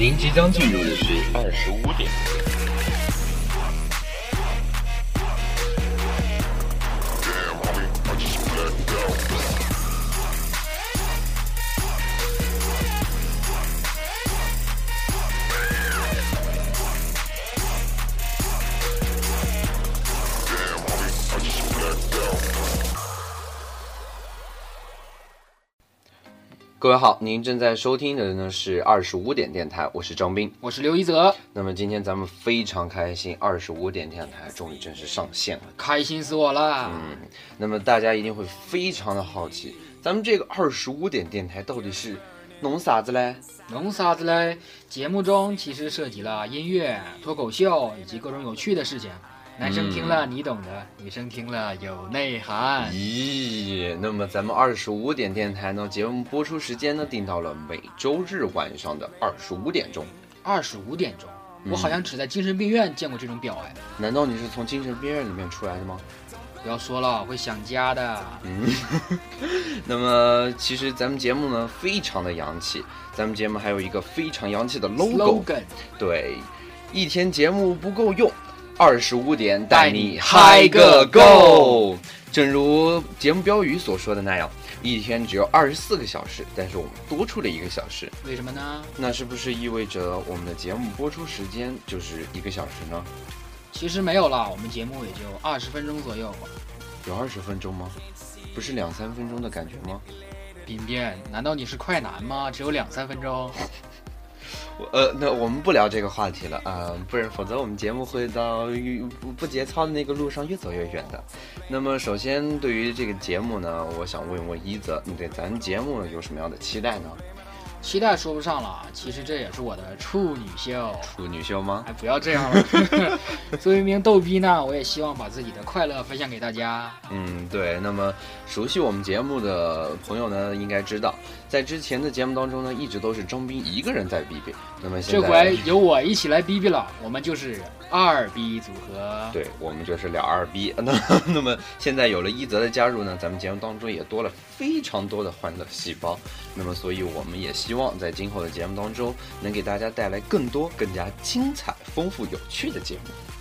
您即将进入的是二十五点。各位好，您正在收听的呢是二十五点电台，我是张斌。我是刘一泽，那么今天咱们非常开心，二十五点电台终于正式上线了。开心死我了。嗯，那么大家一定会非常的好奇，咱们这个二十五点电台到底是弄啥子嘞？弄啥子嘞？节目中其实涉及了音乐、脱口秀以及各种有趣的事情。男生听了你懂的，女生听了有内涵。咦，那么咱们二十五点电台呢，节目播出时间呢定到了每周日晚上的二十五点钟。二十五点钟，嗯我好像只在精神病院见过这种表哎。难道你是从精神病院里面出来的吗？不要说了，会想家的。嗯，那么其实咱们节目呢非常的洋气，咱们节目还有一个非常洋气的 logo，slogan 对，一天节目不够用，二十五点带你嗨个够。正如节目标语所说的那样，一天只有二十四个小时，但是我们多出了一个小时，为什么呢？那是不是意味着我们的节目播出时间就是一个小时呢？其实没有啦，我们节目也就二十分钟左右。有二十分钟吗？不是两三分钟的感觉吗？冰冰，难道你是快男吗？只有两三分钟。呃，那我们不聊这个话题了啊、不然否则我们节目会到不不节操的那个路上越走越远的。那么首先对于这个节目呢，我想问问一泽，你对咱节目有什么样的期待呢？期待说不上了，其实这也是我的处女秀。处女秀吗？哎，不要这样了。作为一名逗逼呢，我也希望把自己的快乐分享给大家。嗯，对。那么熟悉我们节目的朋友呢，应该知道，在之前的节目当中呢，一直都是张斌一个人在逼逼。那么现在这回由我一起来逼逼了，我们就是二逼组合。对我们就是俩二逼。那那么现在有了一泽的加入呢，咱们节目当中也多了非常多的欢乐细胞。那么所以我们也希希望在今后的节目当中，能给大家带来更多、更加精彩、丰富、有趣的节目。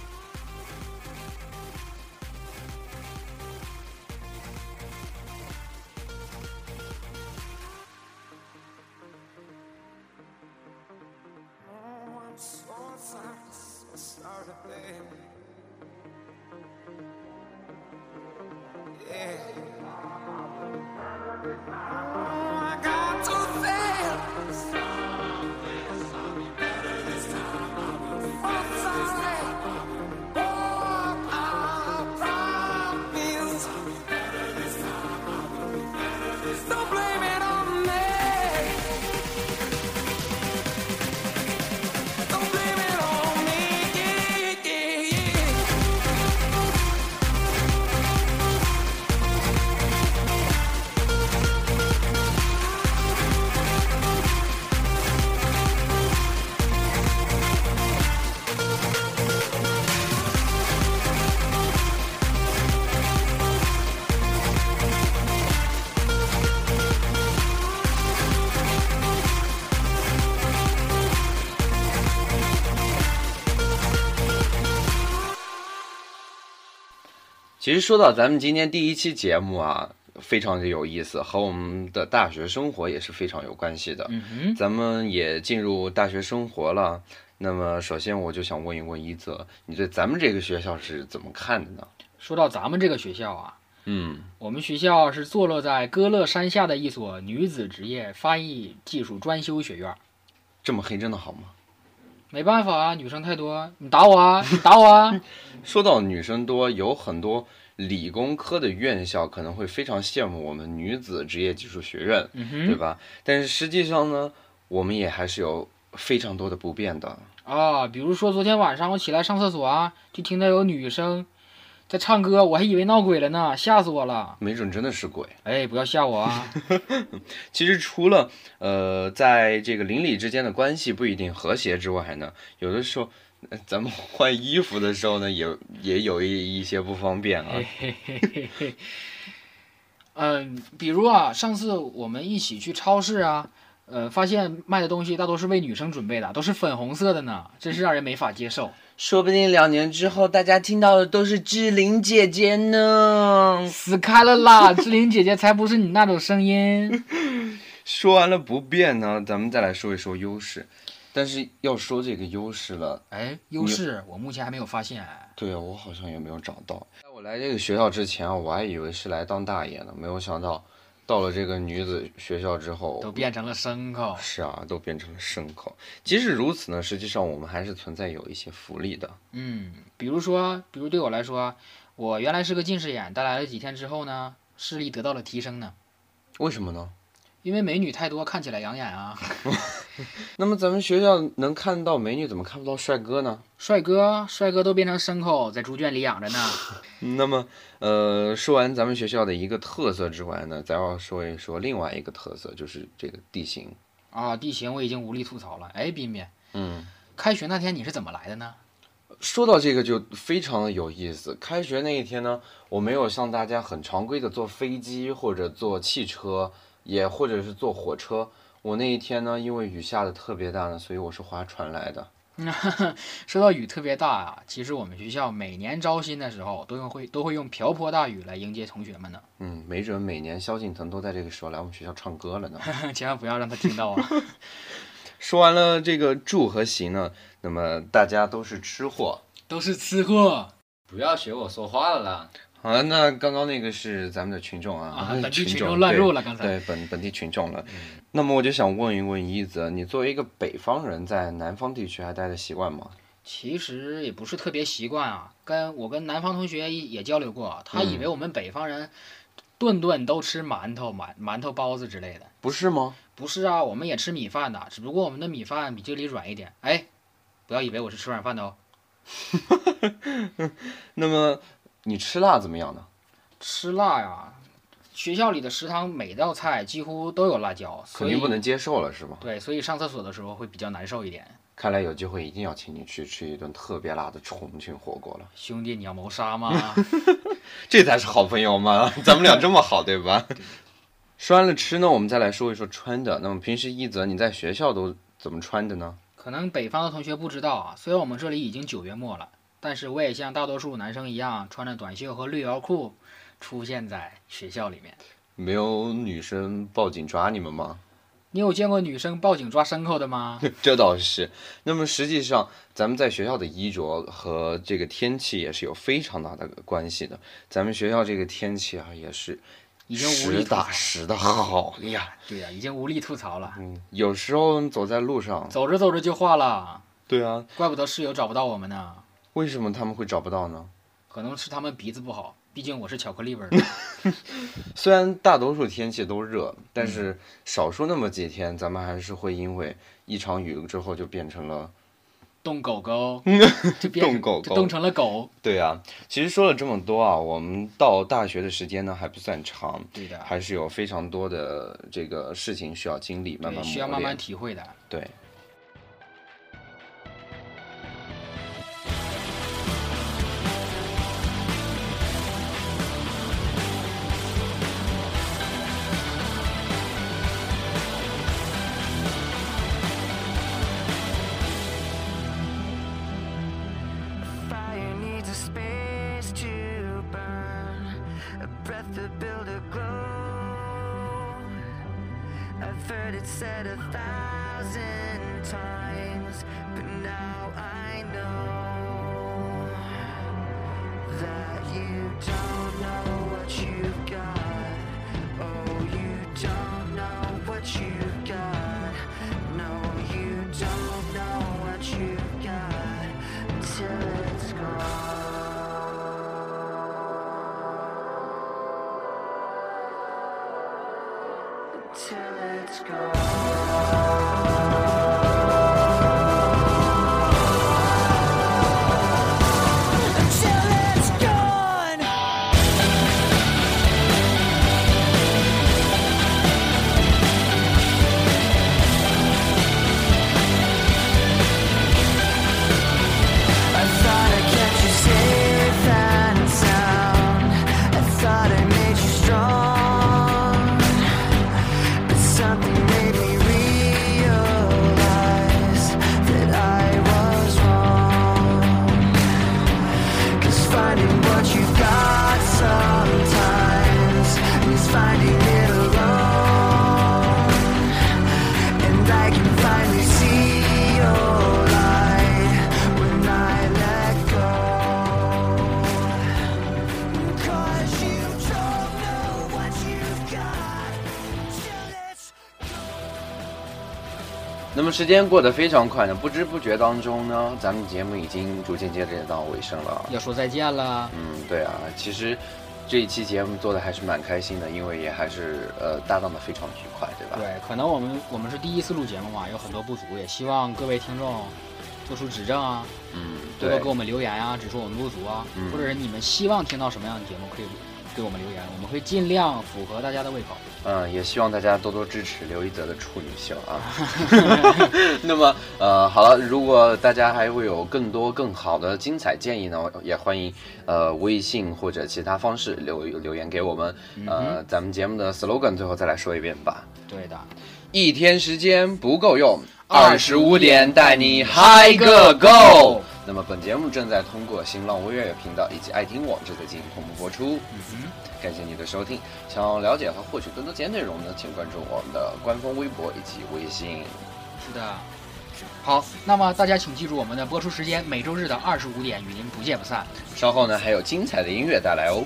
其实说到咱们今天第一期节目啊，非常的有意思，和我们的大学生活也是非常有关系的。嗯哼，咱们也进入大学生活了，那么首先我就想问一问一泽，你对咱们这个学校是怎么看的呢？说到咱们这个学校啊，嗯，我们学校是坐落在歌乐山下的一所女子职业翻译技术专修学院。这么黑真的好吗？没办法啊，女生太多，你打我啊，你打我啊！说到女生多，有很多理工科的院校可能会非常羡慕我们女子职业技术学院，嗯，对吧？但是实际上呢，我们也还是有非常多的不便的。啊，比如说昨天晚上我起来上厕所啊，就听到有女生在唱歌，我还以为闹鬼了呢，吓死我了！没准真的是鬼。哎，不要吓我啊！其实除了呃，在这个邻里之间的关系不一定和谐之外呢，有的时候。呃 咱们换衣服的时候呢，也也有一一些不方便啊。嘿嘿嘿嘿。嗯，比如啊，上次我们一起去超市啊，呃，发现卖的东西大多是为女生准备的，都是粉红色的呢，真是让人没法接受。说不定两年之后，大家听到的都是志玲姐姐呢。死开了啦！志玲姐姐才不是你那种声音。说完了不变呢，咱们再来说一说优势。但是要说这个优势了，哎，优势我目前还没有发现。对啊，我好像也没有找到。在我来这个学校之前啊，我还以为是来当大爷呢，没有想到到了这个女子学校之后，都变成了牲口。是啊，都变成了牲口。即使如此呢，实际上我们还是存在有一些福利的。嗯，比如说，比如对我来说，我原来是个近视眼，但来了几天之后呢，视力得到了提升呢。为什么呢？因为美女太多，看起来养眼啊。那么咱们学校能看到美女，怎么看不到帅哥呢？帅哥，帅哥都变成牲口，在猪圈里养着呢。那么，呃，说完咱们学校的一个特色之外呢，咱要说一说另外一个特色，就是这个地形。啊，地形我已经无力吐槽了。哎，彬彬，嗯，开学那天你是怎么来的呢？说到这个就非常的有意思。开学那一天呢，我没有像大家很常规的坐飞机或者坐汽车，也或者是坐火车。我那一天呢，因为雨下的特别大呢，所以我是划船来的。说到雨特别大啊，其实我们学校每年招新的时候都用会都会用瓢泼大雨来迎接同学们呢。嗯，没准每年萧敬腾都在这个时候来我们学校唱歌了呢。千万不要让他听到啊！说完了这个住和行呢，那么大家都是吃货，都是吃货不要学我说话了啦！好了，那刚刚那个是咱们的群众啊，啊！群本地群众众乱入了，刚才。对本本地群众了。那么我就想问一问一泽，你作为一个北方人，在南方地区还待的习惯吗？其实也不是特别习惯啊，跟我跟南方同学也也交流过，他以为我们北方人顿顿都吃馒头、馒馒头、包子之类的。不是吗？不是啊，我们也吃米饭的，只不过我们的米饭比这里软一点。哎，不要以为我是吃软饭的哦。那么你吃辣怎么样呢？吃辣呀，学校里的食堂每道菜几乎都有辣椒，肯定不能接受了是吗？对，所以上厕所的时候会比较难受一点。看来有机会一定要请你去吃一顿特别辣的重庆火锅了，兄弟，你要谋杀吗？这才是好朋友嘛！咱们俩这么好，对吧？说完了吃呢，我们再来说一说穿的。那么平时一泽你在学校都怎么穿的呢？可能北方的同学不知道啊，虽然我们这里已经九月末了，但是我也像大多数男生一样，穿着短袖和绿腰裤出现在学校里面。没有女生报警抓你们吗？你有见过女生报警抓牲口的吗？这倒是。那么实际上，咱们在学校的衣着和这个天气也是有非常大的关系的。咱们学校这个天气啊，也是已经实打。实的好呀。对呀、已经无力吐槽了。嗯，有时候走在路上，走着走着就化了，对啊，怪不得室友找不到我们呢。为什么他们会找不到呢？可能是他们鼻子不好，毕竟我是巧克力味儿的。虽然大多数天气都热，但是少数那么几天，咱们还是会因为一场雨之后就变成了冻狗狗，就变冻狗狗冻成了狗。对啊。其实说了这么多啊，我们到大学的时间呢还不算长，对的，还是有非常多的这个事情需要经历，慢慢需要慢慢体会的。对。I've heard it said a thousand times, but now I know that you don't know what you've got. Oh, you don't know what you've Till it's gone. 么时间过得非常快呢，不知不觉当中呢，咱们节目已经逐渐接近到尾声了。要说再见了。嗯，对啊，其实这一期节目做的还是蛮开心的，因为也还是呃搭档的非常愉快，对吧？对，可能我们我们是第一次录节目嘛，有很多不足，也希望各位听众做出指正啊，嗯，多多给我们留言啊，指出我们不足啊，嗯或者是你们希望听到什么样的节目，可以给我们留言，我们会尽量符合大家的胃口。嗯，也希望大家多多支持刘一泽的处女秀啊。那么，呃，好了，如果大家还会有更多更好的精彩建议呢，也欢迎呃微信或者其他方式留留言给我们。呃，咱们节目的 slogan 最后再来说一遍吧。对的，一天时间不够用，二十五点带你嗨个够。那么本节目正在通过新浪微乐频道以及爱听网正在进行同步播出。嗯感谢你的收听，想要了解和获取更多节目内容呢，请关注我们的官方微博以及微信。是的。好，那么大家请记住我们的播出时间，每周日的二十五点与您不见不散。稍后呢还有精彩的音乐带来哦。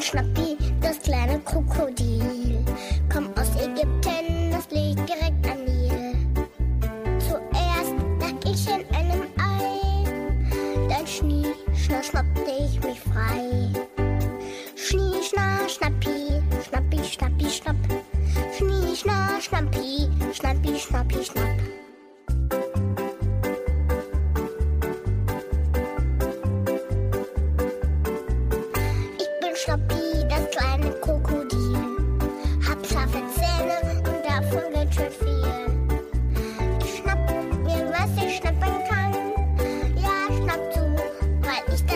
Bin Schnappi, das kleine Krokodil. Komm aus Ägypten, das liegt direkt am Nil. Zuerst lag ich in einem Ei, dann schnie, schna, schnappte ich mich frei. Schnie, schna, schnappi, schnappi, schnappi, schnapp. Schnie, schna, schnappi, schnappi, schnappi, schnapp. Weil ich